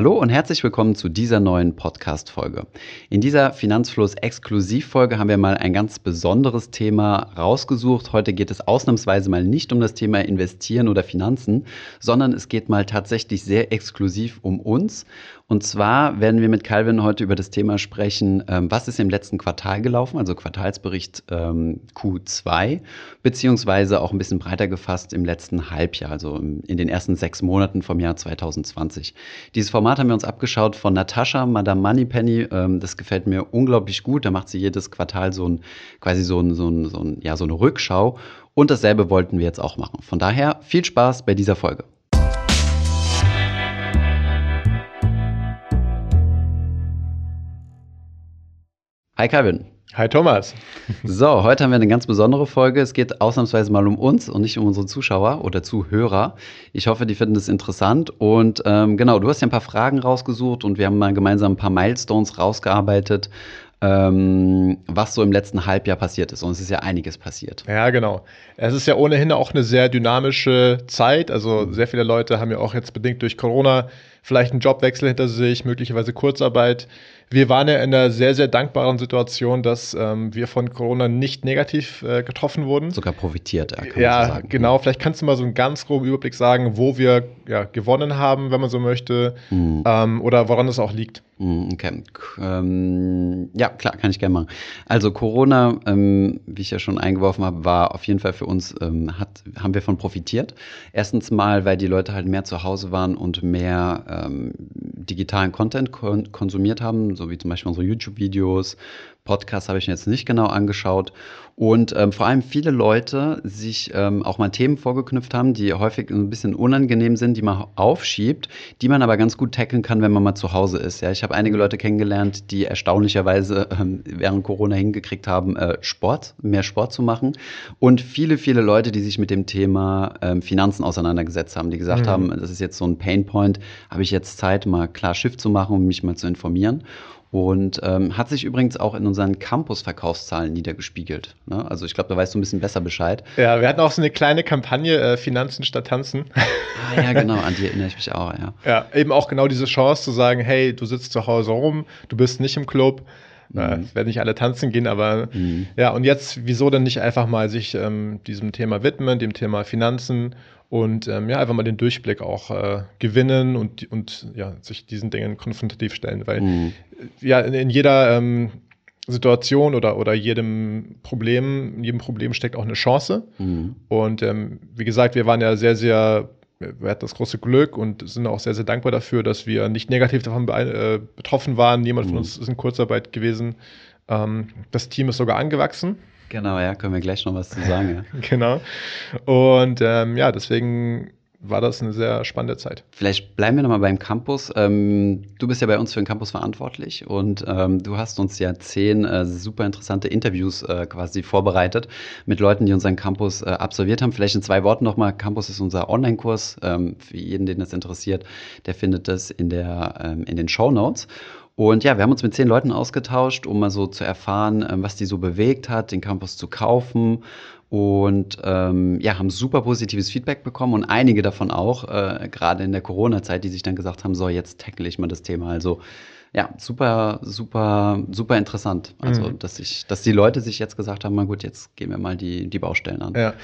Hallo und herzlich willkommen zu dieser neuen Podcast-Folge. In dieser Finanzfluss-Exklusivfolge haben wir mal ein ganz besonderes Thema rausgesucht. Heute geht es ausnahmsweise mal nicht um das Thema Investieren oder Finanzen, sondern es geht mal tatsächlich sehr exklusiv um uns und zwar werden wir mit Calvin heute über das Thema sprechen, ähm, was ist im letzten Quartal gelaufen, also Quartalsbericht ähm, Q2, beziehungsweise auch ein bisschen breiter gefasst im letzten Halbjahr, also in den ersten sechs Monaten vom Jahr 2020. Dieses Format haben wir uns abgeschaut von Natascha, Madame Moneypenny. Ähm, das gefällt mir unglaublich gut. Da macht sie jedes Quartal so ein, quasi so, ein, so, ein, so, ein, ja, so eine Rückschau. Und dasselbe wollten wir jetzt auch machen. Von daher viel Spaß bei dieser Folge. Hi Kevin. Hi Thomas. So, heute haben wir eine ganz besondere Folge. Es geht ausnahmsweise mal um uns und nicht um unsere Zuschauer oder Zuhörer. Ich hoffe, die finden das interessant. Und ähm, genau, du hast ja ein paar Fragen rausgesucht und wir haben mal gemeinsam ein paar Milestones rausgearbeitet, ähm, was so im letzten Halbjahr passiert ist. Und es ist ja einiges passiert. Ja, genau. Es ist ja ohnehin auch eine sehr dynamische Zeit. Also sehr viele Leute haben ja auch jetzt bedingt durch Corona vielleicht einen Jobwechsel hinter sich, möglicherweise Kurzarbeit wir waren ja in einer sehr, sehr dankbaren Situation, dass ähm, wir von Corona nicht negativ äh, getroffen wurden. Sogar profitiert, ja, kann ja man so sagen. genau. Vielleicht kannst du mal so einen ganz groben Überblick sagen, wo wir ja, gewonnen haben, wenn man so möchte, mhm. ähm, oder woran es auch liegt. Mhm, okay. Ähm, ja, klar, kann ich gerne machen. Also Corona, ähm, wie ich ja schon eingeworfen habe, war auf jeden Fall für uns, ähm, hat, haben wir von profitiert. Erstens mal, weil die Leute halt mehr zu Hause waren und mehr ähm, digitalen Content kon konsumiert haben, so wie zum Beispiel unsere YouTube-Videos, Podcasts habe ich mir jetzt nicht genau angeschaut. Und ähm, vor allem viele Leute sich ähm, auch mal Themen vorgeknüpft haben, die häufig ein bisschen unangenehm sind, die man aufschiebt, die man aber ganz gut tackeln kann, wenn man mal zu Hause ist. Ja, ich habe einige Leute kennengelernt, die erstaunlicherweise ähm, während Corona hingekriegt haben, äh, Sport, mehr Sport zu machen. Und viele, viele Leute, die sich mit dem Thema ähm, Finanzen auseinandergesetzt haben, die gesagt mhm. haben, das ist jetzt so ein Painpoint, habe ich jetzt Zeit, mal klar Schiff zu machen, um mich mal zu informieren. Und ähm, hat sich übrigens auch in unseren Campus-Verkaufszahlen niedergespiegelt. Ne? Also ich glaube, da weißt du ein bisschen besser Bescheid. Ja, wir hatten auch so eine kleine Kampagne, äh, Finanzen statt Tanzen. Ah ja, genau, an die erinnere ich mich auch, ja. Ja, eben auch genau diese Chance zu sagen, hey, du sitzt zu Hause rum, du bist nicht im Club. Mhm. Äh, werden nicht alle tanzen gehen, aber mhm. ja, und jetzt, wieso denn nicht einfach mal sich ähm, diesem Thema widmen, dem Thema Finanzen und ähm, ja, einfach mal den Durchblick auch äh, gewinnen und, und ja, sich diesen Dingen konfrontativ stellen, weil mhm. ja, in, in jeder ähm, Situation oder, oder jedem Problem, in jedem Problem steckt auch eine Chance. Mhm. Und ähm, wie gesagt, wir waren ja sehr, sehr, wir hatten das große Glück und sind auch sehr, sehr dankbar dafür, dass wir nicht negativ davon äh, betroffen waren. Niemand mhm. von uns ist in Kurzarbeit gewesen. Ähm, das Team ist sogar angewachsen. Genau, ja, können wir gleich noch was zu sagen. Ja. genau. Und ähm, ja, deswegen war das eine sehr spannende Zeit. Vielleicht bleiben wir nochmal beim Campus. Ähm, du bist ja bei uns für den Campus verantwortlich und ähm, du hast uns ja zehn äh, super interessante Interviews äh, quasi vorbereitet mit Leuten, die unseren Campus äh, absolviert haben. Vielleicht in zwei Worten nochmal. Campus ist unser Online-Kurs. Ähm, für jeden, den das interessiert, der findet das in, der, ähm, in den Show Notes. Und ja, wir haben uns mit zehn Leuten ausgetauscht, um mal so zu erfahren, ähm, was die so bewegt hat, den Campus zu kaufen. Und ähm, ja, haben super positives Feedback bekommen und einige davon auch, äh, gerade in der Corona-Zeit, die sich dann gesagt haben, so, jetzt tackle ich mal das Thema. Also ja, super, super, super interessant. Also, mhm. dass ich, dass die Leute sich jetzt gesagt haben, na gut, jetzt gehen wir mal die, die Baustellen an. Ja.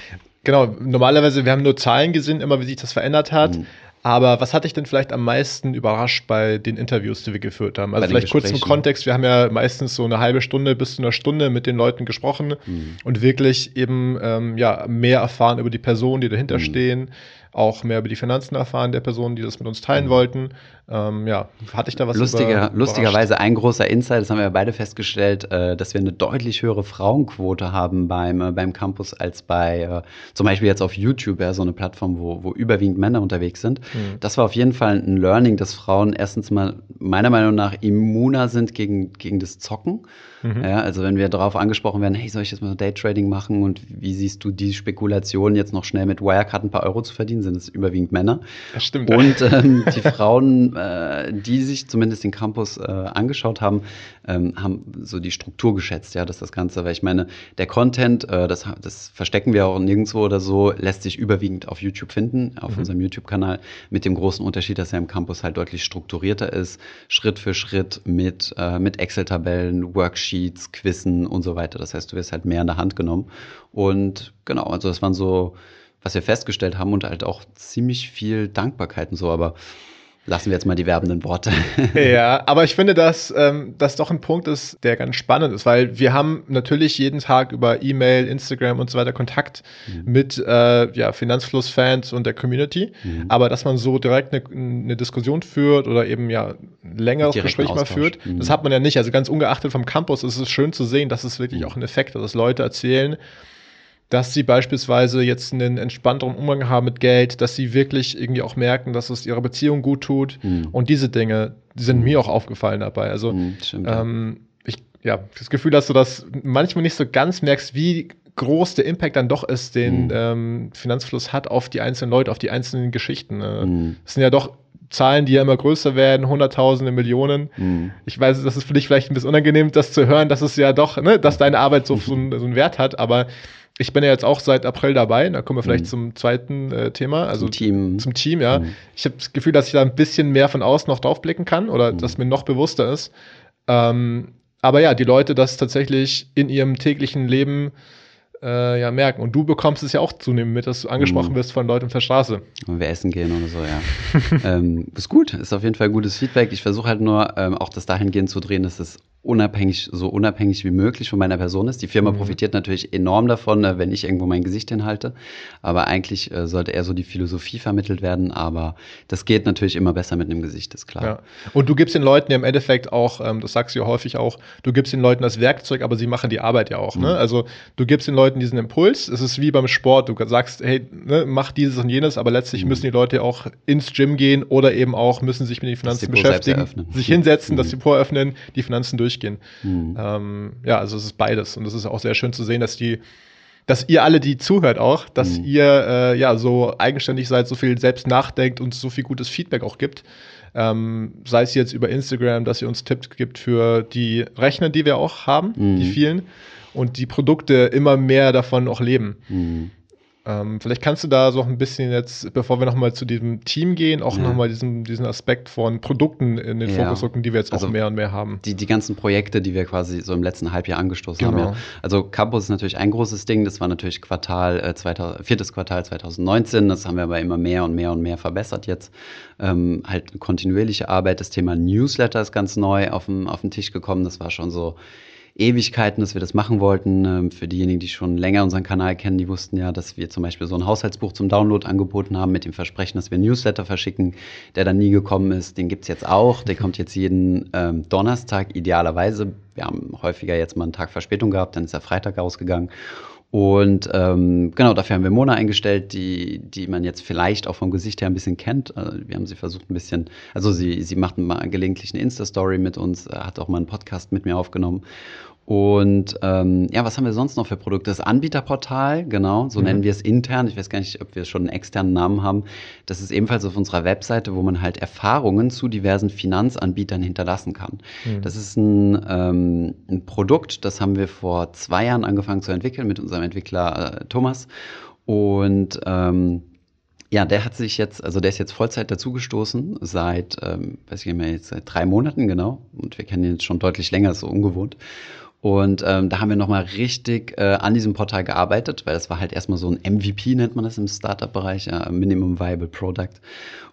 Genau, normalerweise, wir haben nur Zahlen gesehen, immer wie sich das verändert hat. Mhm. Aber was hat dich denn vielleicht am meisten überrascht bei den Interviews, die wir geführt haben? Also vielleicht kurz zum Kontext, wir haben ja meistens so eine halbe Stunde bis zu einer Stunde mit den Leuten gesprochen mhm. und wirklich eben ähm, ja, mehr erfahren über die Personen, die dahinter mhm. stehen, auch mehr über die Finanzen erfahren der Personen, die das mit uns teilen mhm. wollten. Ähm, ja, hatte ich da was Lustiger, über, Lustigerweise ein großer Insight, das haben wir beide festgestellt, äh, dass wir eine deutlich höhere Frauenquote haben beim, äh, beim Campus als bei äh, zum Beispiel jetzt auf YouTube, ja, so eine Plattform, wo, wo überwiegend Männer unterwegs sind. Mhm. Das war auf jeden Fall ein Learning, dass Frauen erstens mal meiner Meinung nach immuner sind gegen, gegen das Zocken. Mhm. Ja, also wenn wir darauf angesprochen werden, hey, soll ich jetzt mal Daytrading machen und wie siehst du die Spekulation jetzt noch schnell mit Wirecard ein paar Euro zu verdienen, sind es überwiegend Männer. Das stimmt. Und ähm, die Frauen, äh, die sich zumindest den Campus äh, angeschaut haben, ähm, haben so die Struktur geschätzt, ja, dass das Ganze, weil ich meine, der Content, äh, das, das verstecken wir auch nirgendwo oder so, lässt sich überwiegend auf YouTube finden, auf mhm. unserem YouTube-Kanal, mit dem großen Unterschied, dass er im Campus halt deutlich strukturierter ist, Schritt für Schritt mit, äh, mit Excel-Tabellen, Worksheets, Quizzen und so weiter. Das heißt, du wirst halt mehr in der Hand genommen. Und genau, also das waren so, was wir festgestellt haben und halt auch ziemlich viel Dankbarkeit und so, aber Lassen wir jetzt mal die werbenden Worte. ja, aber ich finde, dass ähm, das doch ein Punkt ist, der ganz spannend ist, weil wir haben natürlich jeden Tag über E-Mail, Instagram und so weiter Kontakt mhm. mit äh, ja, Finanzfluss-Fans und der Community. Mhm. Aber dass man so direkt eine, eine, Diskussion führt oder eben ja ein längeres Gespräch mal führt, mhm. das hat man ja nicht. Also ganz ungeachtet vom Campus ist es schön zu sehen, dass es wirklich mhm. auch einen Effekt hat, dass Leute erzählen, dass sie beispielsweise jetzt einen entspannteren Umgang haben mit Geld, dass sie wirklich irgendwie auch merken, dass es ihrer Beziehung gut tut. Mhm. Und diese Dinge die sind mhm. mir auch aufgefallen dabei. Also mhm, stimmt, ähm, ich ja das Gefühl, dass du das manchmal nicht so ganz merkst, wie groß der Impact dann doch ist, den mhm. ähm, Finanzfluss hat auf die einzelnen Leute, auf die einzelnen Geschichten. Äh, mhm. Es sind ja doch Zahlen, die ja immer größer werden, Hunderttausende, Millionen. Mhm. Ich weiß, das ist für dich vielleicht ein bisschen unangenehm, das zu hören, dass es ja doch, ne, dass deine Arbeit so, so, einen, so einen Wert hat, aber ich bin ja jetzt auch seit April dabei, da kommen wir vielleicht mhm. zum zweiten äh, Thema, also zum Team. Zum Team, ja. Mhm. Ich habe das Gefühl, dass ich da ein bisschen mehr von außen noch draufblicken kann oder mhm. dass mir noch bewusster ist. Ähm, aber ja, die Leute das tatsächlich in ihrem täglichen Leben äh, ja, merken. Und du bekommst es ja auch zunehmend mit, dass du angesprochen mhm. wirst von Leuten auf der Straße. Wenn wir essen gehen oder so, ja. ähm, ist gut, ist auf jeden Fall gutes Feedback. Ich versuche halt nur ähm, auch das dahingehend zu drehen, dass es unabhängig, so unabhängig wie möglich von meiner Person ist. Die Firma mhm. profitiert natürlich enorm davon, äh, wenn ich irgendwo mein Gesicht hinhalte. Aber eigentlich äh, sollte eher so die Philosophie vermittelt werden. Aber das geht natürlich immer besser mit einem Gesicht, ist klar. Ja. Und du gibst den Leuten ja im Endeffekt auch, ähm, das sagst du ja häufig auch, du gibst den Leuten das Werkzeug, aber sie machen die Arbeit ja auch. Ne? Mhm. Ne? Also du gibst den Leuten diesen Impuls. Es ist wie beim Sport. Du sagst, hey, ne, mach dieses und jenes, aber letztlich mhm. müssen die Leute auch ins Gym gehen oder eben auch müssen sich mit den Finanzen beschäftigen, sich hinsetzen, das mhm. Depot öffnen, die Finanzen durchgehen. Mhm. Ähm, ja, also es ist beides. Und es ist auch sehr schön zu sehen, dass die, dass ihr alle, die zuhört auch, dass mhm. ihr äh, ja so eigenständig seid, so viel selbst nachdenkt und so viel gutes Feedback auch gibt. Ähm, sei es jetzt über Instagram, dass ihr uns Tipps gibt für die Rechner, die wir auch haben, mhm. die vielen, und die Produkte immer mehr davon auch leben. Mhm. Ähm, vielleicht kannst du da so ein bisschen jetzt, bevor wir nochmal zu diesem Team gehen, auch ja. nochmal diesen, diesen Aspekt von Produkten in den ja. Fokus rücken, die wir jetzt also auch mehr und mehr haben. Die, die ganzen Projekte, die wir quasi so im letzten Halbjahr angestoßen genau. haben. Ja. Also Campus ist natürlich ein großes Ding. Das war natürlich Quartal, äh, 2000, viertes Quartal 2019. Das haben wir aber immer mehr und mehr und mehr verbessert jetzt. Ähm, halt kontinuierliche Arbeit. Das Thema Newsletter ist ganz neu auf den, auf den Tisch gekommen. Das war schon so Ewigkeiten, dass wir das machen wollten. Ähm, für diejenigen, die schon länger unseren Kanal kennen, die wussten ja, dass wir zum Beispiel so ein Haushaltsbuch zum Download angeboten haben mit dem Versprechen, dass wir ein Newsletter verschicken, der dann nie gekommen ist. Den gibt's jetzt auch. Der kommt jetzt jeden ähm, Donnerstag idealerweise. Wir haben häufiger jetzt mal einen Tag Verspätung gehabt, dann ist er Freitag ausgegangen. Und ähm, genau, dafür haben wir Mona eingestellt, die, die man jetzt vielleicht auch vom Gesicht her ein bisschen kennt. Also wir haben sie versucht ein bisschen, also sie, sie macht mal gelegentlich eine Insta-Story mit uns, hat auch mal einen Podcast mit mir aufgenommen. Und ähm, ja, was haben wir sonst noch für Produkte? Das Anbieterportal, genau, so mhm. nennen wir es intern. Ich weiß gar nicht, ob wir schon einen externen Namen haben. Das ist ebenfalls auf unserer Webseite, wo man halt Erfahrungen zu diversen Finanzanbietern hinterlassen kann. Mhm. Das ist ein, ähm, ein Produkt, das haben wir vor zwei Jahren angefangen zu entwickeln mit unserem Entwickler äh, Thomas. Und ähm, ja, der hat sich jetzt, also der ist jetzt Vollzeit dazugestoßen, seit, ähm, weiß ich nicht mehr, jetzt seit drei Monaten, genau. Und wir kennen ihn jetzt schon deutlich länger, so ungewohnt. Und ähm, da haben wir nochmal richtig äh, an diesem Portal gearbeitet, weil das war halt erstmal so ein MVP, nennt man das im Startup-Bereich, ja, Minimum Viable Product.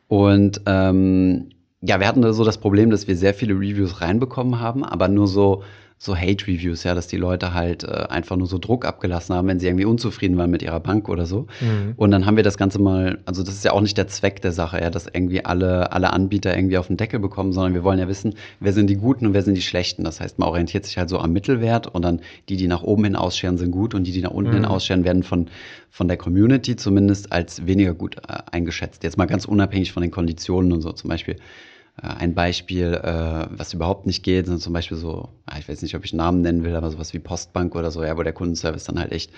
Und ähm, ja, wir hatten so das Problem, dass wir sehr viele Reviews reinbekommen haben, aber nur so so Hate-Reviews, ja, dass die Leute halt äh, einfach nur so Druck abgelassen haben, wenn sie irgendwie unzufrieden waren mit ihrer Bank oder so. Mhm. Und dann haben wir das Ganze mal, also das ist ja auch nicht der Zweck der Sache, ja, dass irgendwie alle, alle Anbieter irgendwie auf den Deckel bekommen, sondern wir wollen ja wissen, wer sind die Guten und wer sind die Schlechten. Das heißt, man orientiert sich halt so am Mittelwert und dann die, die nach oben hin ausscheren, sind gut und die, die nach unten mhm. hin ausscheren, werden von, von der Community zumindest als weniger gut äh, eingeschätzt. Jetzt mal ganz unabhängig von den Konditionen und so. Zum Beispiel ein Beispiel, äh, was überhaupt nicht geht, sind zum Beispiel so, ah, ich weiß nicht, ob ich Namen nennen will, aber sowas wie Postbank oder so, ja, wo der Kundenservice dann halt echt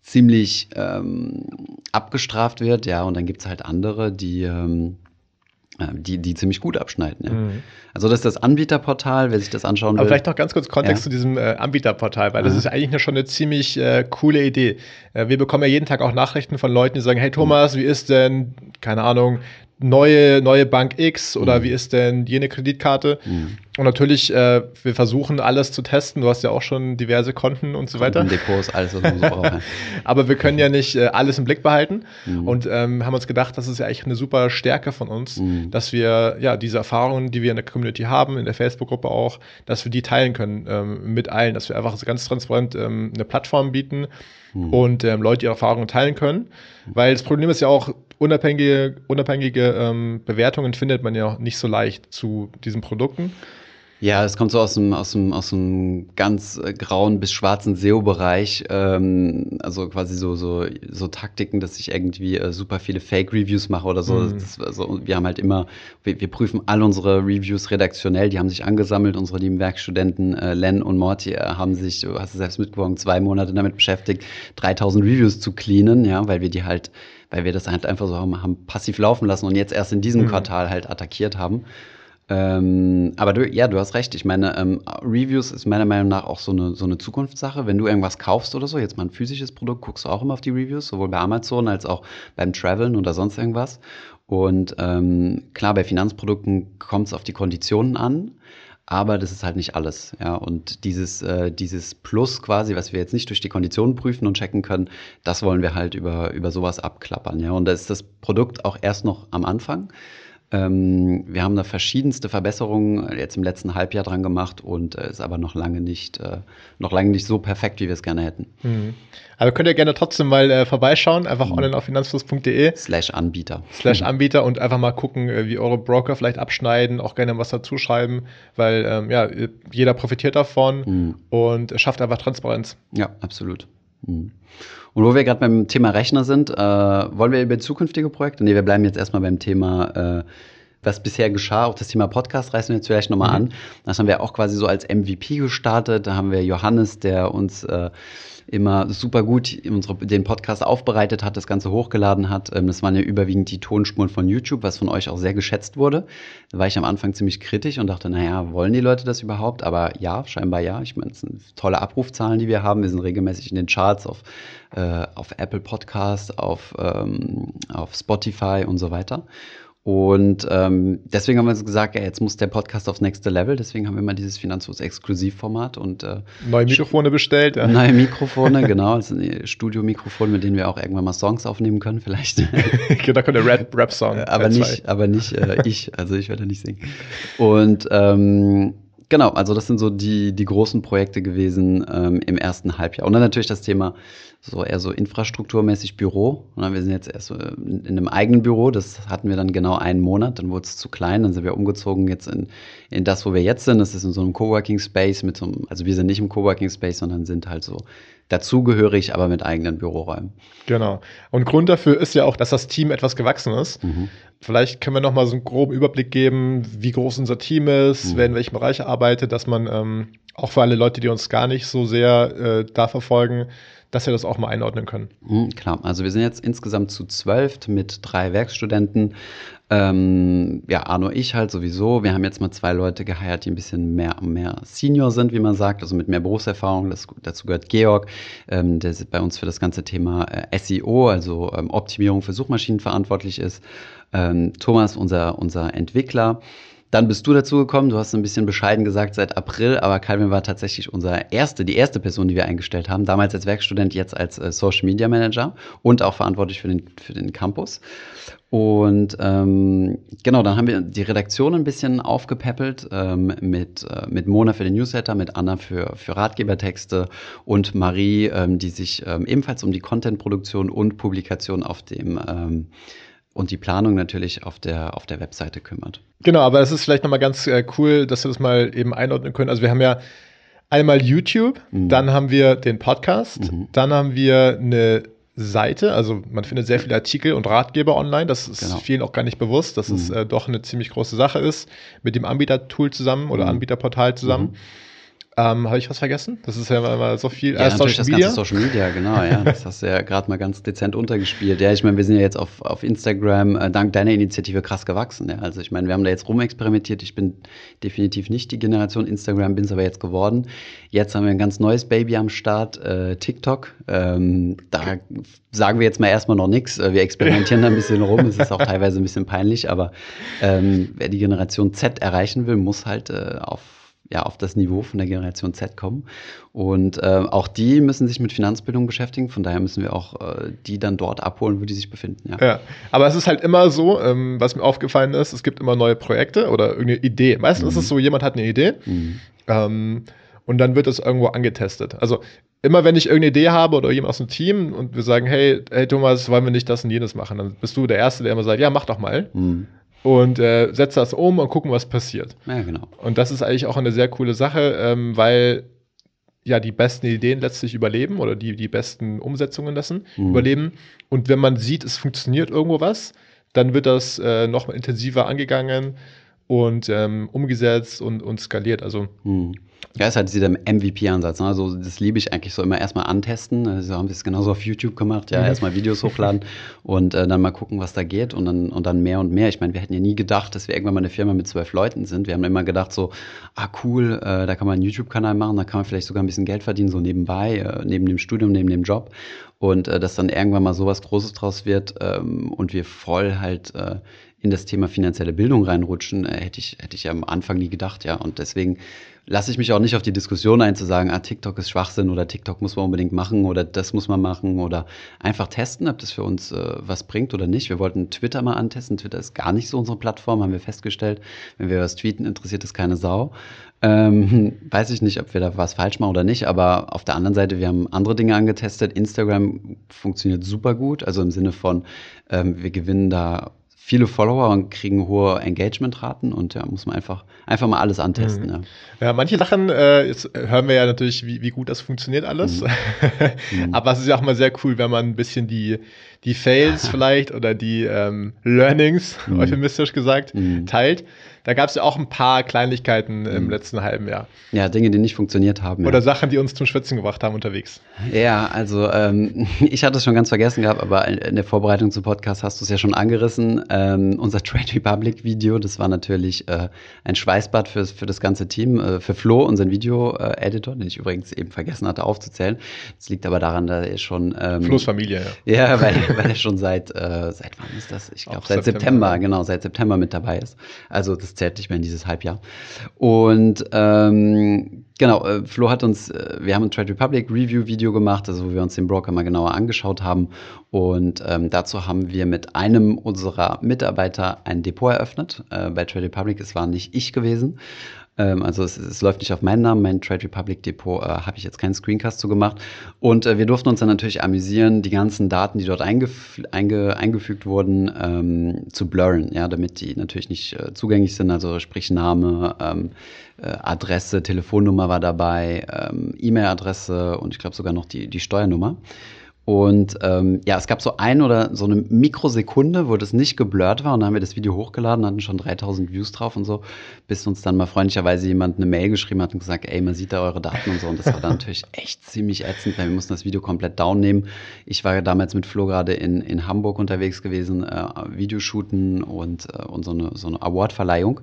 ziemlich ähm, abgestraft wird, ja, und dann gibt es halt andere, die, ähm, äh, die, die ziemlich gut abschneiden. Ja. Mhm. Also das ist das Anbieterportal, wer sich das anschauen will. Aber vielleicht noch ganz kurz Kontext ja. zu diesem äh, Anbieterportal, weil Aha. das ist eigentlich eine, schon eine ziemlich äh, coole Idee. Äh, wir bekommen ja jeden Tag auch Nachrichten von Leuten, die sagen, hey Thomas, wie ist denn, keine Ahnung, neue, neue Bank X oder mhm. wie ist denn jene Kreditkarte? Mhm. Und natürlich, äh, wir versuchen alles zu testen. Du hast ja auch schon diverse Konten und so weiter. Depots, alles, was man so braucht. Aber wir können ja nicht äh, alles im Blick behalten mhm. und ähm, haben uns gedacht, das ist ja echt eine super Stärke von uns, mhm. dass wir ja diese Erfahrungen, die wir in der Community haben, in der Facebook-Gruppe auch, dass wir die teilen können ähm, mit allen, dass wir einfach ganz transparent ähm, eine Plattform bieten mhm. und ähm, Leute ihre Erfahrungen teilen können. Weil das Problem ist ja auch, unabhängige, unabhängige ähm, Bewertungen findet man ja nicht so leicht zu diesen Produkten. Ja, es kommt so aus dem, aus dem, aus dem ganz äh, grauen bis schwarzen SEO-Bereich. Ähm, also quasi so, so, so Taktiken, dass ich irgendwie äh, super viele Fake-Reviews mache oder so. Mhm. Das, also, wir haben halt immer, wir, wir, prüfen all unsere Reviews redaktionell, die haben sich angesammelt. Unsere lieben Werkstudenten äh, Len und Morty äh, haben sich, du hast es selbst mitbekommen, zwei Monate damit beschäftigt, 3000 Reviews zu cleanen, ja, weil wir die halt, weil wir das halt einfach so haben, haben passiv laufen lassen und jetzt erst in diesem mhm. Quartal halt attackiert haben. Ähm, aber du, ja, du hast recht. Ich meine, ähm, Reviews ist meiner Meinung nach auch so eine, so eine Zukunftssache. Wenn du irgendwas kaufst oder so, jetzt mal ein physisches Produkt, guckst du auch immer auf die Reviews, sowohl bei Amazon als auch beim Traveln oder sonst irgendwas. Und ähm, klar, bei Finanzprodukten kommt es auf die Konditionen an. Aber das ist halt nicht alles, ja. Und dieses, äh, dieses Plus quasi, was wir jetzt nicht durch die Konditionen prüfen und checken können, das wollen wir halt über, über sowas abklappern, ja. Und da ist das Produkt auch erst noch am Anfang. Ähm, wir haben da verschiedenste Verbesserungen jetzt im letzten Halbjahr dran gemacht und äh, ist aber noch lange nicht, äh, noch lange nicht so perfekt, wie wir es gerne hätten. Mhm. Also könnt ihr gerne trotzdem mal äh, vorbeischauen, einfach mhm. online auf finanzfluss.de. Slash Anbieter. Slash Anbieter und einfach mal gucken, äh, wie eure Broker vielleicht abschneiden, auch gerne was dazu schreiben, weil ähm, ja, jeder profitiert davon mhm. und schafft einfach Transparenz. Ja, absolut. Mhm. Und wo wir gerade beim Thema Rechner sind, äh, wollen wir über zukünftige Projekte? Nee, wir bleiben jetzt erstmal beim Thema, äh, was bisher geschah. Auch das Thema Podcast reißen wir jetzt vielleicht nochmal mhm. an. Das haben wir auch quasi so als MVP gestartet. Da haben wir Johannes, der uns äh, immer super gut unsere, den Podcast aufbereitet hat, das Ganze hochgeladen hat. Ähm, das waren ja überwiegend die Tonspuren von YouTube, was von euch auch sehr geschätzt wurde. Da war ich am Anfang ziemlich kritisch und dachte, naja, wollen die Leute das überhaupt? Aber ja, scheinbar ja. Ich meine, es sind tolle Abrufzahlen, die wir haben. Wir sind regelmäßig in den Charts auf, äh, auf Apple Podcast, auf, ähm, auf Spotify und so weiter. Und ähm, deswegen haben wir uns gesagt, ja, jetzt muss der Podcast aufs nächste Level. Deswegen haben wir immer dieses Finanzlos-Exklusivformat und äh, neue Mikrofone bestellt. Ja. Neue Mikrofone, genau. Das sind Studiomikrofone, mit denen wir auch irgendwann mal Songs aufnehmen können, vielleicht. da kommt der Rap-Song. aber nicht, aber nicht äh, ich. Also ich werde nicht singen. Und ähm, Genau, also das sind so die, die großen Projekte gewesen ähm, im ersten Halbjahr. Und dann natürlich das Thema so eher so infrastrukturmäßig Büro. Und wir sind jetzt erst so in, in einem eigenen Büro, das hatten wir dann genau einen Monat, dann wurde es zu klein, dann sind wir umgezogen jetzt in, in das, wo wir jetzt sind. Das ist in so einem Coworking Space mit so einem, also wir sind nicht im Coworking Space, sondern sind halt so dazugehörig, aber mit eigenen Büroräumen. Genau. Und Grund dafür ist ja auch, dass das Team etwas gewachsen ist. Mhm. Vielleicht können wir noch mal so einen groben Überblick geben, wie groß unser Team ist, mhm. wer in welchem Bereich arbeitet, dass man ähm, auch für alle Leute, die uns gar nicht so sehr äh, da verfolgen, dass wir das auch mal einordnen können. Mhm, klar, also wir sind jetzt insgesamt zu zwölf mit drei Werkstudenten. Ähm, ja, Arno, ich halt sowieso. Wir haben jetzt mal zwei Leute geheiert, die ein bisschen mehr, mehr Senior sind, wie man sagt, also mit mehr Berufserfahrung. Das, dazu gehört Georg, ähm, der bei uns für das ganze Thema äh, SEO, also ähm, Optimierung für Suchmaschinen verantwortlich ist. Ähm, Thomas, unser, unser Entwickler. Dann bist du dazu gekommen, du hast ein bisschen bescheiden gesagt seit April, aber Calvin war tatsächlich unser erste, die erste Person, die wir eingestellt haben, damals als Werkstudent, jetzt als äh, Social Media Manager und auch verantwortlich für den, für den Campus. Und ähm, genau, dann haben wir die Redaktion ein bisschen aufgepäppelt ähm, mit, äh, mit Mona für den Newsletter, mit Anna für, für Ratgebertexte und Marie, ähm, die sich ähm, ebenfalls um die Contentproduktion und Publikation auf dem ähm, und die Planung natürlich auf der, auf der Webseite kümmert. Genau, aber es ist vielleicht nochmal ganz äh, cool, dass wir das mal eben einordnen können. Also wir haben ja einmal YouTube, mhm. dann haben wir den Podcast, mhm. dann haben wir eine Seite. Also man findet sehr viele Artikel und Ratgeber online. Das ist genau. vielen auch gar nicht bewusst, dass mhm. es äh, doch eine ziemlich große Sache ist mit dem Anbietertool zusammen oder mhm. Anbieterportal zusammen. Ähm, Habe ich was vergessen? Das ist ja mal so viel. Ja, äh, natürlich Social das Media. ganze Social Media, genau, ja. Das hast du ja gerade mal ganz dezent untergespielt. Ja, ich meine, wir sind ja jetzt auf, auf Instagram äh, dank deiner Initiative krass gewachsen. Ja. Also ich meine, wir haben da jetzt rumexperimentiert. Ich bin definitiv nicht die Generation Instagram, bin es aber jetzt geworden. Jetzt haben wir ein ganz neues Baby am Start, äh, TikTok. Ähm, da sagen wir jetzt mal erstmal noch nichts. Äh, wir experimentieren da ein bisschen rum. Es ist auch teilweise ein bisschen peinlich, aber ähm, wer die Generation Z erreichen will, muss halt äh, auf ja, auf das Niveau von der Generation Z kommen. Und äh, auch die müssen sich mit Finanzbildung beschäftigen. Von daher müssen wir auch äh, die dann dort abholen, wo die sich befinden. Ja, ja. aber es ist halt immer so, ähm, was mir aufgefallen ist, es gibt immer neue Projekte oder irgendeine Idee. Meistens mhm. ist es so, jemand hat eine Idee mhm. ähm, und dann wird es irgendwo angetestet. Also immer wenn ich irgendeine Idee habe oder jemand aus dem Team und wir sagen, hey, hey Thomas, wollen wir nicht das und jenes machen, dann bist du der Erste, der immer sagt, ja, mach doch mal. Mhm und äh, setzt das um und gucken, was passiert. Ja, genau. Und das ist eigentlich auch eine sehr coole Sache, ähm, weil ja die besten Ideen letztlich überleben oder die, die besten Umsetzungen dessen mhm. überleben. Und wenn man sieht, es funktioniert irgendwo was, dann wird das äh, noch intensiver angegangen und ähm, umgesetzt und, und skaliert. Also mhm. Ja, ist halt dieser MVP-Ansatz. Ne? Also das liebe ich eigentlich so immer erstmal antesten. Also haben wir es genauso auf YouTube gemacht, ja, mhm. erstmal Videos hochladen und äh, dann mal gucken, was da geht und dann, und dann mehr und mehr. Ich meine, wir hätten ja nie gedacht, dass wir irgendwann mal eine Firma mit zwölf Leuten sind. Wir haben immer gedacht so, ah cool, äh, da kann man einen YouTube-Kanal machen, da kann man vielleicht sogar ein bisschen Geld verdienen, so nebenbei, äh, neben dem Studium, neben dem Job. Und äh, dass dann irgendwann mal sowas Großes draus wird ähm, und wir voll halt äh, in das Thema finanzielle Bildung reinrutschen, äh, hätte ich, hätte ich am Anfang nie gedacht, ja. Und deswegen lasse ich mich auch nicht auf die Diskussion ein, zu sagen, ah, TikTok ist Schwachsinn oder TikTok muss man unbedingt machen oder das muss man machen oder einfach testen, ob das für uns äh, was bringt oder nicht. Wir wollten Twitter mal antesten. Twitter ist gar nicht so unsere Plattform, haben wir festgestellt. Wenn wir was tweeten, interessiert es keine Sau. Ähm, weiß ich nicht, ob wir da was falsch machen oder nicht, aber auf der anderen Seite, wir haben andere Dinge angetestet. Instagram funktioniert super gut, also im Sinne von, ähm, wir gewinnen da viele Follower und kriegen hohe Engagementraten und ja, muss man einfach, einfach mal alles antesten. Mhm. Ja. ja. manche Sachen, äh, jetzt hören wir ja natürlich, wie, wie gut das funktioniert alles. Mhm. mhm. Aber es ist ja auch mal sehr cool, wenn man ein bisschen die, die Fails vielleicht oder die ähm, Learnings, mhm. euphemistisch gesagt, mhm. teilt. Da gab es ja auch ein paar Kleinigkeiten im mhm. letzten halben Jahr. Ja, Dinge, die nicht funktioniert haben. Oder ja. Sachen, die uns zum Schwitzen gebracht haben unterwegs. Ja, also ähm, ich hatte es schon ganz vergessen gehabt, aber in der Vorbereitung zum Podcast hast du es ja schon angerissen. Ähm, unser Trade Republic Video, das war natürlich äh, ein Schweißbad für, für das ganze Team, äh, für Flo, unseren Video-Editor, den ich übrigens eben vergessen hatte aufzuzählen. Das liegt aber daran, dass er schon. Ähm, Flo's Familie, ja. Ja, weil, weil er schon seit, äh, seit wann ist das? Ich glaube, seit September, September, genau, seit September mit dabei ist. Also das zählt nicht mehr in dieses Halbjahr. Und ähm, genau, äh, Flo hat uns, äh, wir haben ein Trade Republic Review-Video gemacht, also wo wir uns den Broker mal genauer angeschaut haben. Und ähm, dazu haben wir mit einem unserer Mitarbeiter ein Depot eröffnet äh, bei Trade Republic. Es war nicht ich gewesen. Ähm, also es, es, läuft nicht auf meinen Namen, mein Trade Republic Depot äh, habe ich jetzt keinen Screencast zu gemacht. Und äh, wir durften uns dann natürlich amüsieren, die ganzen Daten, die dort eingef einge eingefügt wurden, ähm, zu blurren, ja, damit die natürlich nicht äh, zugänglich sind, also sprich Name, ähm, äh, Adresse, Telefonnummer war dabei, ähm, E-Mail-Adresse und ich glaube sogar noch die, die Steuernummer. Und ähm, ja, es gab so ein oder so eine Mikrosekunde, wo das nicht geblurrt war und dann haben wir das Video hochgeladen, hatten schon 3000 Views drauf und so, bis uns dann mal freundlicherweise jemand eine Mail geschrieben hat und gesagt, ey, man sieht da eure Daten und so. Und das war dann natürlich echt ziemlich ätzend, weil wir mussten das Video komplett down nehmen. Ich war damals mit Flo gerade in, in Hamburg unterwegs gewesen, äh, Videoshooten und, äh, und so eine, so eine Awardverleihung.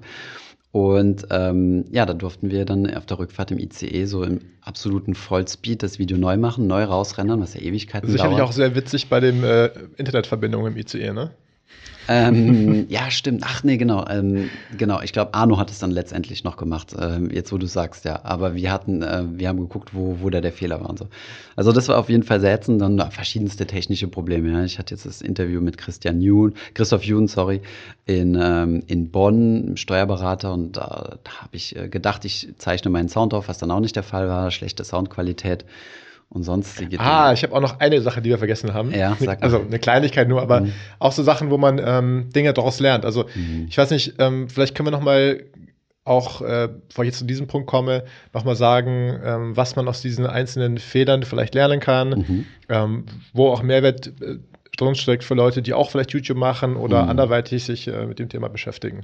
Und ähm, ja, da durften wir dann auf der Rückfahrt im ICE so im absoluten Vollspeed das Video neu machen, neu rausrennen, was ja Ewigkeiten Sicherlich dauert. auch sehr witzig bei den äh, Internetverbindungen im ICE, ne? Ähm, ja, stimmt. Ach nee, genau. Ähm, genau. Ich glaube, Arno hat es dann letztendlich noch gemacht. Ähm, jetzt, wo du sagst, ja. Aber wir hatten, äh, wir haben geguckt, wo, wo da der Fehler war und so. Also das war auf jeden Fall selten. Dann na, verschiedenste technische Probleme. Ja. Ich hatte jetzt das Interview mit Christian Jun, Christoph Jun, sorry, in, ähm, in Bonn, Steuerberater. Und da, da habe ich äh, gedacht, ich zeichne meinen Sound auf, was dann auch nicht der Fall war. Schlechte Soundqualität und sonstige Dinge. Ah, ich habe auch noch eine Sache, die wir vergessen haben. Ja, sag mal. Also eine Kleinigkeit nur, aber mhm. auch so Sachen, wo man ähm, Dinge daraus lernt. Also mhm. ich weiß nicht, ähm, vielleicht können wir noch mal auch, äh, bevor ich jetzt zu diesem Punkt komme, noch mal sagen, ähm, was man aus diesen einzelnen Fehlern vielleicht lernen kann, mhm. ähm, wo auch Mehrwert äh, drin steckt für Leute, die auch vielleicht YouTube machen oder mhm. anderweitig sich äh, mit dem Thema beschäftigen.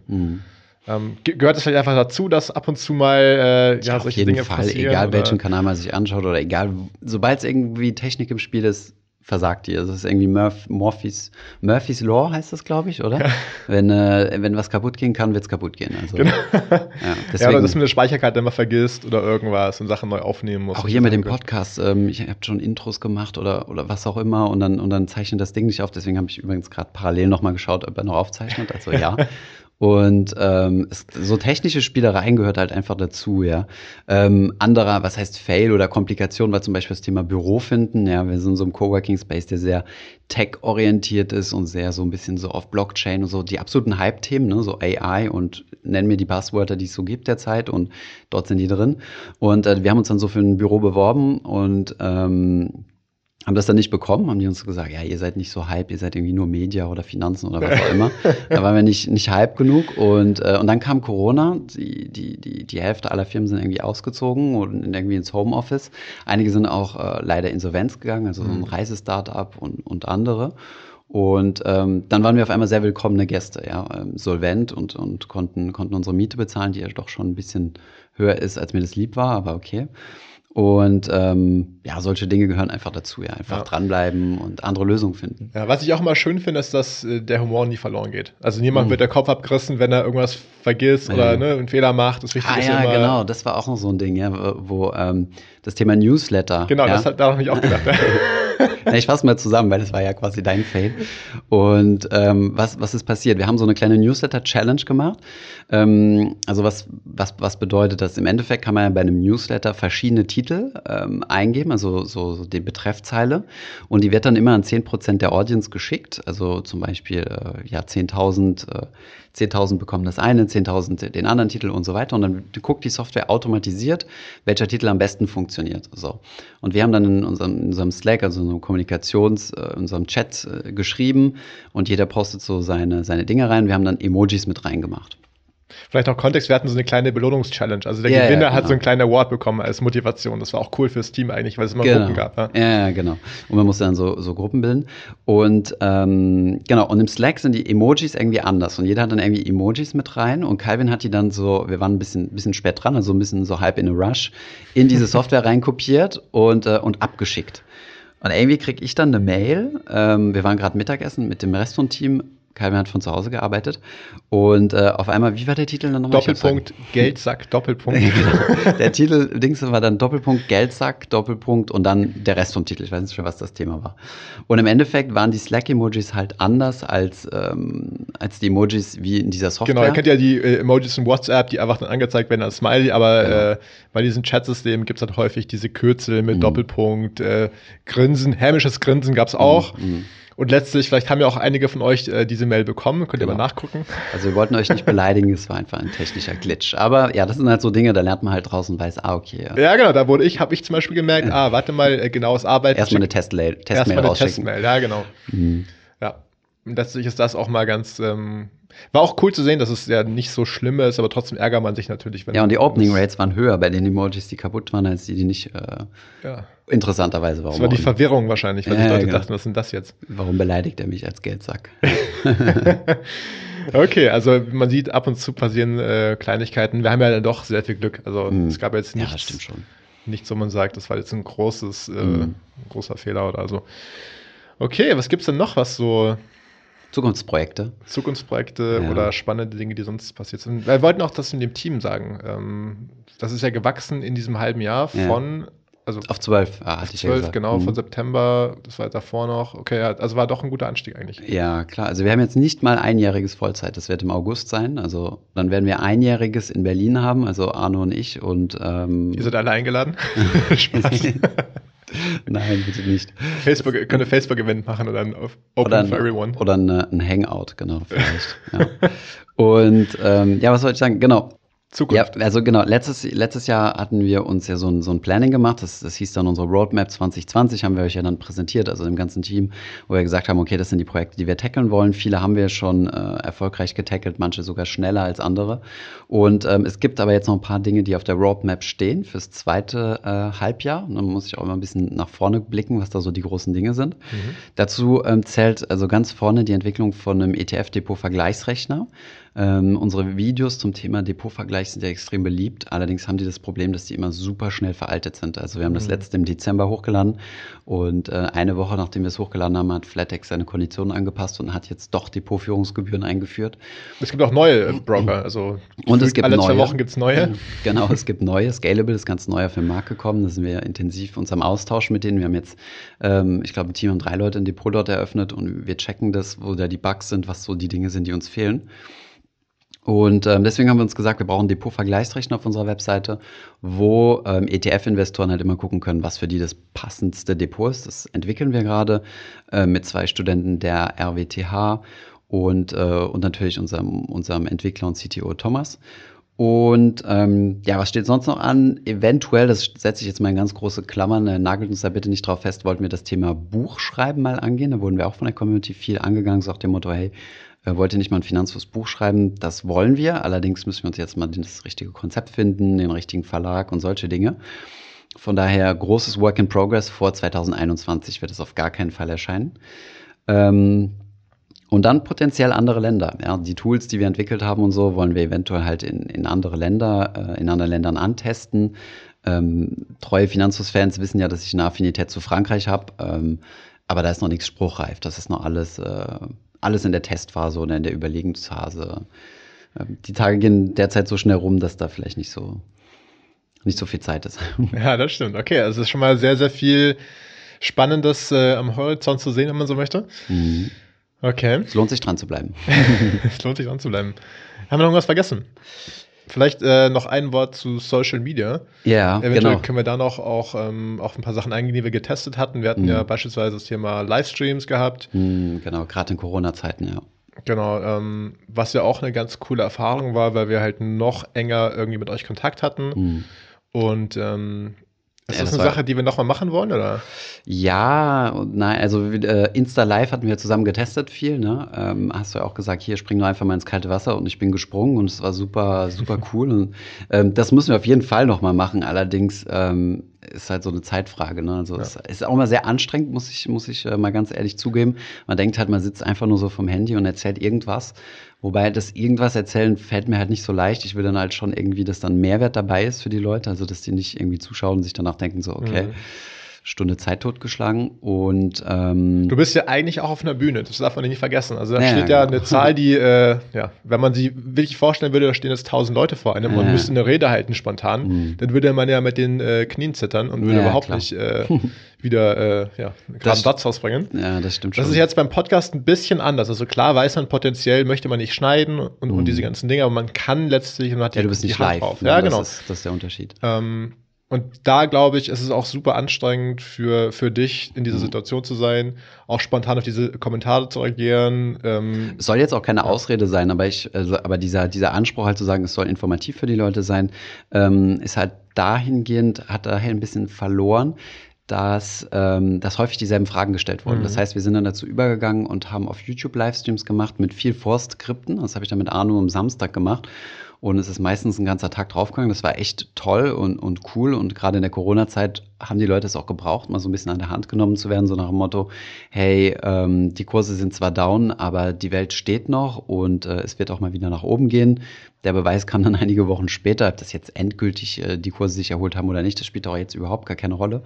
Ähm, gehört es vielleicht einfach dazu, dass ab und zu mal äh, ja, ja, solche auf jeden Dinge Fall, passieren? Egal oder? welchen Kanal man sich anschaut oder egal, sobald es irgendwie Technik im Spiel ist, versagt die. Das ist irgendwie Murph, Murphys, Murphys Law heißt das, glaube ich, oder? Ja. Wenn, äh, wenn was kaputt gehen kann, wird es kaputt gehen. Also, genau. ja, deswegen, ja, oder dass man eine Speicherkarte immer vergisst oder irgendwas und Sachen neu aufnehmen muss. Auch hier mit dem Podcast. Ähm, ich habe schon Intros gemacht oder, oder was auch immer und dann, und dann zeichnet das Ding nicht auf. Deswegen habe ich übrigens gerade parallel nochmal geschaut, ob er noch aufzeichnet. Also ja. Und ähm, so technische Spielereien gehört halt einfach dazu, ja. Ähm, anderer, was heißt Fail oder Komplikation, war zum Beispiel das Thema Büro finden. Ja, wir sind in so einem Coworking Space, der sehr tech-orientiert ist und sehr so ein bisschen so auf Blockchain und so die absoluten Hype-Themen, ne, so AI und nennen mir die Buzzwörter, die es so gibt derzeit und dort sind die drin. Und äh, wir haben uns dann so für ein Büro beworben und ähm, haben das dann nicht bekommen, haben die uns gesagt, ja, ihr seid nicht so hype, ihr seid irgendwie nur Media oder Finanzen oder was auch immer. da waren wir nicht, nicht hype genug und, äh, und dann kam Corona, die, die, die, die Hälfte aller Firmen sind irgendwie ausgezogen und irgendwie ins Homeoffice. Einige sind auch äh, leider insolvenz gegangen, also so ein mhm. Reisestartup und, und andere. Und ähm, dann waren wir auf einmal sehr willkommene Gäste, ja, ähm, solvent und, und konnten, konnten unsere Miete bezahlen, die ja doch schon ein bisschen höher ist, als mir das lieb war, aber okay. Und ähm, ja, solche Dinge gehören einfach dazu, ja. Einfach ja. dranbleiben und andere Lösungen finden. Ja, was ich auch immer schön finde, ist, dass äh, der Humor nie verloren geht. Also niemand mhm. wird der Kopf abgerissen, wenn er irgendwas vergisst ja. oder ne, einen Fehler macht. Das Wichtige ah, ist ja, immer, genau, das war auch noch so ein Ding, ja, wo ähm, das Thema Newsletter. Genau, ja? das hat da habe ich auch gedacht. Ich fasse mal zusammen, weil das war ja quasi dein Fail. Und ähm, was, was ist passiert? Wir haben so eine kleine Newsletter-Challenge gemacht. Ähm, also was, was, was bedeutet das? Im Endeffekt kann man ja bei einem Newsletter verschiedene Titel ähm, eingeben, also so, so die Betreffzeile. Und die wird dann immer an 10% der Audience geschickt. Also zum Beispiel äh, ja 10.000 äh, 10.000 bekommen das eine, 10.000 den anderen Titel und so weiter. Und dann guckt die Software automatisiert, welcher Titel am besten funktioniert. So. Und wir haben dann in unserem, in unserem Slack, also in unserem Kommunikations-, äh, in unserem Chat äh, geschrieben und jeder postet so seine, seine Dinge rein. Wir haben dann Emojis mit reingemacht. Vielleicht auch Kontext, wir hatten so eine kleine Belohnungs-Challenge. Also der yeah, Gewinner genau. hat so einen kleinen Award bekommen als Motivation. Das war auch cool fürs Team eigentlich, weil es immer genau. Gruppen gab. Ja? ja, genau. Und man musste dann so, so Gruppen bilden. Und ähm, genau, und im Slack sind die Emojis irgendwie anders. Und jeder hat dann irgendwie Emojis mit rein. Und Calvin hat die dann so, wir waren ein bisschen, bisschen spät dran, also ein bisschen so halb in a rush, in diese Software reinkopiert und, äh, und abgeschickt. Und irgendwie kriege ich dann eine Mail. Ähm, wir waren gerade Mittagessen mit dem Rest vom Team Calvin hat von zu Hause gearbeitet. Und äh, auf einmal, wie war der Titel dann nochmal? Doppelpunkt, Geldsack, Doppelpunkt. Der Titel, Dings war dann Doppelpunkt, Geldsack, Doppelpunkt und dann der Rest vom Titel. Ich weiß nicht schon, was das Thema war. Und im Endeffekt waren die Slack-Emojis halt anders als, ähm, als die Emojis wie in dieser Software. Genau, ihr kennt ja die äh, Emojis in WhatsApp, die einfach dann angezeigt werden als Smiley, aber genau. äh, bei diesen Chatsystemen gibt es halt häufig diese Kürzel mit mhm. Doppelpunkt, äh, Grinsen, hämisches Grinsen gab es auch. Mhm. Und letztlich, vielleicht haben ja auch einige von euch äh, diese Mail bekommen, könnt ihr genau. mal nachgucken. Also wir wollten euch nicht beleidigen, es war einfach ein technischer Glitch. Aber ja, das sind halt so Dinge, da lernt man halt draußen und weiß, ah, okay. Ja, ja genau, da wurde ich, habe ich zum Beispiel gemerkt, ah, warte mal, äh, genaues Arbeiten. Erstmal eine Testmail, Testmail Erstmal eine Testmail, ja, genau. Mhm. Letztlich ist das auch mal ganz, ähm, war auch cool zu sehen, dass es ja nicht so schlimm ist, aber trotzdem ärgert man sich natürlich. ja, und die Opening Rates waren höher bei den Emojis, die kaputt waren, als die, die nicht. Äh, ja. Interessanterweise, warum? Das war die Verwirrung wahrscheinlich, weil ja, die Leute genau. dachten, was sind das jetzt? Warum beleidigt er mich als Geldsack? okay, also man sieht ab und zu passieren äh, Kleinigkeiten. Wir haben ja doch sehr viel Glück. Also hm. es gab jetzt nichts, ja, stimmt schon. nichts, wo man sagt, das war jetzt ein großes, äh, hm. großer Fehler oder so. Okay, was gibt es denn noch, was so Zukunftsprojekte. Zukunftsprojekte ja. oder spannende Dinge, die sonst passiert sind. Wir wollten auch das in dem Team sagen. Ähm, das ist ja gewachsen in diesem halben Jahr von ja. Also auf zwölf, ah, hatte ich 12, ja genau, mhm. von September, das war davor noch. Okay, also war doch ein guter Anstieg eigentlich. Ja, klar. Also wir haben jetzt nicht mal einjähriges Vollzeit, das wird im August sein. Also dann werden wir einjähriges in Berlin haben, also Arno und ich. Und, ähm, Ihr seid alle eingeladen? Spaß. Nein, bitte nicht. Facebook, könnte Facebook-Event machen oder ein Open oder ein, for Everyone. Oder ein, ein Hangout, genau, vielleicht. ja. Und ähm, ja, was soll ich sagen? Genau. Zukunft. Ja, also genau, letztes, letztes Jahr hatten wir uns ja so ein, so ein Planning gemacht, das, das hieß dann unsere Roadmap 2020, haben wir euch ja dann präsentiert, also im ganzen Team, wo wir gesagt haben, okay, das sind die Projekte, die wir tackeln wollen. Viele haben wir schon äh, erfolgreich getackelt, manche sogar schneller als andere. Und ähm, es gibt aber jetzt noch ein paar Dinge, die auf der Roadmap stehen fürs zweite äh, Halbjahr. Und dann muss ich auch immer ein bisschen nach vorne blicken, was da so die großen Dinge sind. Mhm. Dazu ähm, zählt also ganz vorne die Entwicklung von einem ETF-Depot-Vergleichsrechner. Ähm, unsere Videos zum Thema Depotvergleich sind ja extrem beliebt. Allerdings haben die das Problem, dass die immer super schnell veraltet sind. Also wir haben das mhm. letzte im Dezember hochgeladen und äh, eine Woche nachdem wir es hochgeladen haben, hat Flatex seine Konditionen angepasst und hat jetzt doch Depotführungsgebühren eingeführt. Es gibt auch neue äh, Broker. Also und es gibt alle neue. zwei Wochen gibt es neue. Genau, es gibt neue. Scalable ist ganz neu auf den Markt gekommen. Da sind wir intensiv uns am Austausch mit denen. Wir haben jetzt, ähm, ich glaube, ein Team haben drei Leute ein Depot dort eröffnet und wir checken das, wo da die Bugs sind, was so die Dinge sind, die uns fehlen. Und ähm, deswegen haben wir uns gesagt, wir brauchen Depot-Vergleichsrechner auf unserer Webseite, wo ähm, ETF-Investoren halt immer gucken können, was für die das passendste Depot ist. Das entwickeln wir gerade äh, mit zwei Studenten der RWTH und, äh, und natürlich unserem, unserem Entwickler und CTO Thomas. Und ähm, ja, was steht sonst noch an? Eventuell, das setze ich jetzt mal in ganz große Klammern, äh, nagelt uns da bitte nicht drauf fest, wollten wir das Thema Buchschreiben mal angehen. Da wurden wir auch von der Community viel angegangen, so auf dem Motto, hey, äh, wollt ihr nicht mal ein finanzfürs Buch schreiben? Das wollen wir. Allerdings müssen wir uns jetzt mal das richtige Konzept finden, den richtigen Verlag und solche Dinge. Von daher großes Work in Progress. Vor 2021 wird es auf gar keinen Fall erscheinen. Ähm, und dann potenziell andere Länder. Ja, die Tools, die wir entwickelt haben und so, wollen wir eventuell halt in, in andere Länder, äh, in anderen Ländern antesten. Ähm, treue Finanzfluss-Fans wissen ja, dass ich eine Affinität zu Frankreich habe. Ähm, aber da ist noch nichts spruchreif. Das ist noch alles, äh, alles in der Testphase oder in der Überlegungsphase. Ähm, die Tage gehen derzeit so schnell rum, dass da vielleicht nicht so, nicht so viel Zeit ist. Ja, das stimmt. Okay, also es ist schon mal sehr, sehr viel Spannendes äh, am Horizont zu sehen, wenn man so möchte. Mhm. Okay. Es lohnt sich dran zu bleiben. es lohnt sich dran zu bleiben. Haben wir noch irgendwas vergessen? Vielleicht äh, noch ein Wort zu Social Media. Ja, Eventuell genau. können wir da noch auch ähm, auf ein paar Sachen eingehen, die wir getestet hatten. Wir hatten mhm. ja beispielsweise das Thema Livestreams gehabt. Mhm, genau, gerade in Corona-Zeiten, ja. Genau, ähm, was ja auch eine ganz coole Erfahrung war, weil wir halt noch enger irgendwie mit euch Kontakt hatten. Mhm. Und ähm, ist das, das eine Sache, die wir nochmal machen wollen, oder? Ja, nein, also äh, Insta Live hatten wir zusammen getestet viel, ne? Ähm, hast du ja auch gesagt, hier spring nur einfach mal ins kalte Wasser und ich bin gesprungen und es war super, super cool. und ähm, das müssen wir auf jeden Fall nochmal machen. Allerdings ähm, ist halt so eine Zeitfrage. Ne? Also ja. es ist auch mal sehr anstrengend, muss ich, muss ich äh, mal ganz ehrlich zugeben. Man denkt halt, man sitzt einfach nur so vom Handy und erzählt irgendwas. Wobei das irgendwas erzählen fällt mir halt nicht so leicht. Ich will dann halt schon irgendwie, dass dann Mehrwert dabei ist für die Leute, also dass die nicht irgendwie zuschauen und sich danach denken, so, okay. Mhm Stunde Zeit totgeschlagen. Und ähm, du bist ja eigentlich auch auf einer Bühne, das darf man nicht vergessen. Also da ja, steht ja genau. eine Zahl, die, äh, ja, wenn man sie wirklich vorstellen würde, da stehen jetzt tausend Leute vor einem, man müsste eine Rede halten spontan, mhm. dann würde man ja mit den äh, Knien zittern und würde ja, überhaupt klar. nicht äh, wieder äh, ja, gerade einen Satz rausbringen. Ja, das stimmt schon. Das ist jetzt beim Podcast ein bisschen anders. Also klar weiß man potenziell, möchte man nicht schneiden und, mhm. und diese ganzen Dinge, aber man kann letztlich und hat ja, du bist nicht Hand live. Drauf. Ja, ja genau. Das ist, das ist der Unterschied. Ähm, und da glaube ich, ist es auch super anstrengend für, für dich, in dieser mhm. Situation zu sein, auch spontan auf diese Kommentare zu reagieren. Ähm, es soll jetzt auch keine. Ausrede sein, aber ich, also, aber dieser, dieser Anspruch halt zu sagen, es soll informativ für die Leute sein, ähm, ist halt dahingehend, hat daher ein bisschen verloren dass, ähm, dass häufig dieselben Fragen gestellt wurden. Mhm. Das heißt, wir sind dann dazu übergegangen und haben auf YouTube Livestreams gemacht mit viel Vorskripten. Das habe ich dann mit Arno am Samstag gemacht. Und es ist meistens ein ganzer Tag draufgegangen. Das war echt toll und, und cool. Und gerade in der Corona-Zeit haben die Leute es auch gebraucht, mal so ein bisschen an der Hand genommen zu werden, so nach dem Motto, hey, ähm, die Kurse sind zwar down, aber die Welt steht noch und äh, es wird auch mal wieder nach oben gehen. Der Beweis kam dann einige Wochen später, ob das jetzt endgültig äh, die Kurse sich erholt haben oder nicht, das spielt auch jetzt überhaupt gar keine Rolle.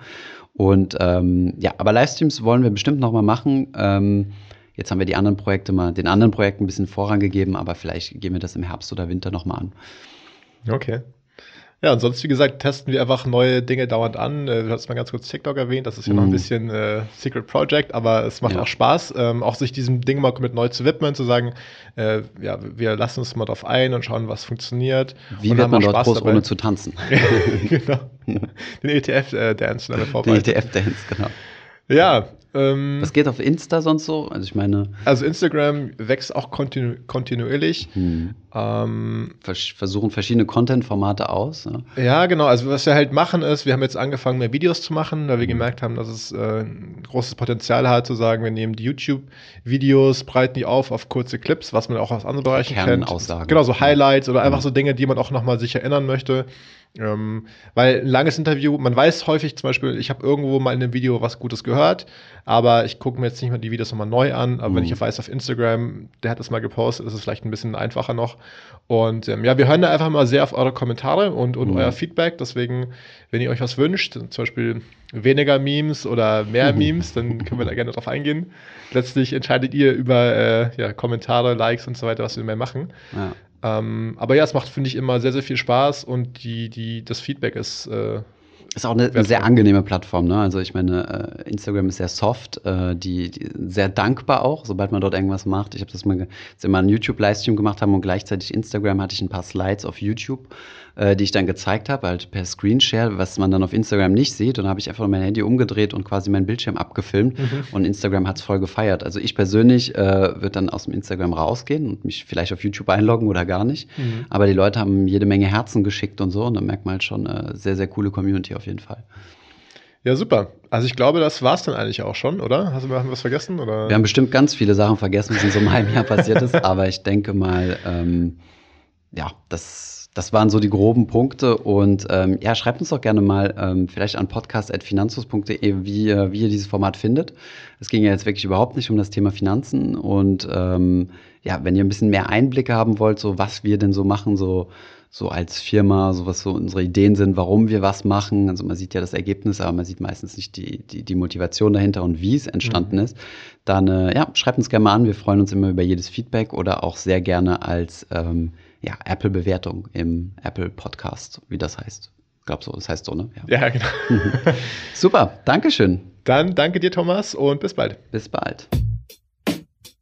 Und ähm, ja, aber Livestreams wollen wir bestimmt noch mal machen. Ähm, Jetzt haben wir die anderen Projekte mal, den anderen Projekten ein bisschen Vorrang gegeben, aber vielleicht gehen wir das im Herbst oder Winter nochmal an. Okay. Ja, und sonst, wie gesagt, testen wir einfach neue Dinge dauernd an. Äh, du hast mal ganz kurz TikTok erwähnt, das ist ja mm. noch ein mhm. bisschen äh, Secret Project, aber es macht ja. auch Spaß, ähm, auch sich diesem Ding mal komplett neu zu widmen, zu sagen, äh, ja, wir lassen uns mal drauf ein und schauen, was funktioniert. Wie wird man dort Spaß groß, dabei. ohne zu tanzen? genau. Den ETF-Dance. Äh, Den ETF-Dance, genau. Ja, ähm, Was geht auf Insta sonst so? Also ich meine. Also Instagram wächst auch kontinu kontinuierlich. Hm. Ähm, versuchen verschiedene Content-Formate aus. Ja. ja. genau. Also was wir halt machen ist, wir haben jetzt angefangen, mehr Videos zu machen, weil wir mhm. gemerkt haben, dass es äh, ein großes Potenzial hat, zu sagen, wir nehmen die YouTube-Videos, breiten die auf auf kurze Clips, was man auch aus anderen Bereichen kennt. Genau, so Highlights oder einfach mhm. so Dinge, die man auch nochmal sich erinnern möchte. Ähm, weil ein langes Interview, man weiß häufig zum Beispiel, ich habe irgendwo mal in einem Video was Gutes gehört, aber ich gucke mir jetzt nicht mal die Videos nochmal neu an. Aber mhm. wenn ich weiß auf Instagram, der hat das mal gepostet, ist es vielleicht ein bisschen einfacher noch. Und ähm, ja, wir hören da einfach mal sehr auf eure Kommentare und, und mhm. euer Feedback. Deswegen, wenn ihr euch was wünscht, zum Beispiel weniger Memes oder mehr mhm. Memes, dann können wir da gerne drauf eingehen. Letztlich entscheidet ihr über äh, ja, Kommentare, Likes und so weiter, was wir mehr machen. Ja. Ähm, aber ja, es macht, finde ich, immer sehr, sehr viel Spaß und die, die, das Feedback ist. Äh, ist auch eine, eine, sehr angenehme Plattform, ne? Also ich meine, äh, Instagram ist sehr soft, äh, die, die, sehr dankbar auch, sobald man dort irgendwas macht. Ich habe das mal, als wir mal einen YouTube-Livestream gemacht haben und gleichzeitig Instagram hatte ich ein paar Slides auf YouTube äh, die ich dann gezeigt habe, halt per Screenshare, was man dann auf Instagram nicht sieht. Und dann habe ich einfach mein Handy umgedreht und quasi meinen Bildschirm abgefilmt. Mhm. Und Instagram hat es voll gefeiert. Also ich persönlich äh, würde dann aus dem Instagram rausgehen und mich vielleicht auf YouTube einloggen oder gar nicht. Mhm. Aber die Leute haben jede Menge Herzen geschickt und so. Und dann merkt man halt schon, äh, sehr, sehr coole Community auf jeden Fall. Ja, super. Also ich glaube, das war es dann eigentlich auch schon, oder? Hast du haben wir was vergessen? Oder? Wir haben bestimmt ganz viele Sachen vergessen, was in so einem halben Jahr passiert ist. Aber ich denke mal, ähm, ja, das das waren so die groben Punkte. Und ähm, ja, schreibt uns doch gerne mal ähm, vielleicht an podcast.finanzus.de, wie, äh, wie ihr dieses Format findet. Es ging ja jetzt wirklich überhaupt nicht um das Thema Finanzen. Und ähm, ja, wenn ihr ein bisschen mehr Einblicke haben wollt, so was wir denn so machen, so so als Firma, so was so unsere Ideen sind, warum wir was machen. Also man sieht ja das Ergebnis, aber man sieht meistens nicht die, die, die Motivation dahinter und wie es entstanden mhm. ist. Dann äh, ja, schreibt uns gerne mal an. Wir freuen uns immer über jedes Feedback oder auch sehr gerne als ähm, ja, Apple-Bewertung im Apple Podcast, wie das heißt. Ich glaube so, das heißt so, ne? Ja, ja genau. Super, Dankeschön. Dann danke dir, Thomas, und bis bald. Bis bald.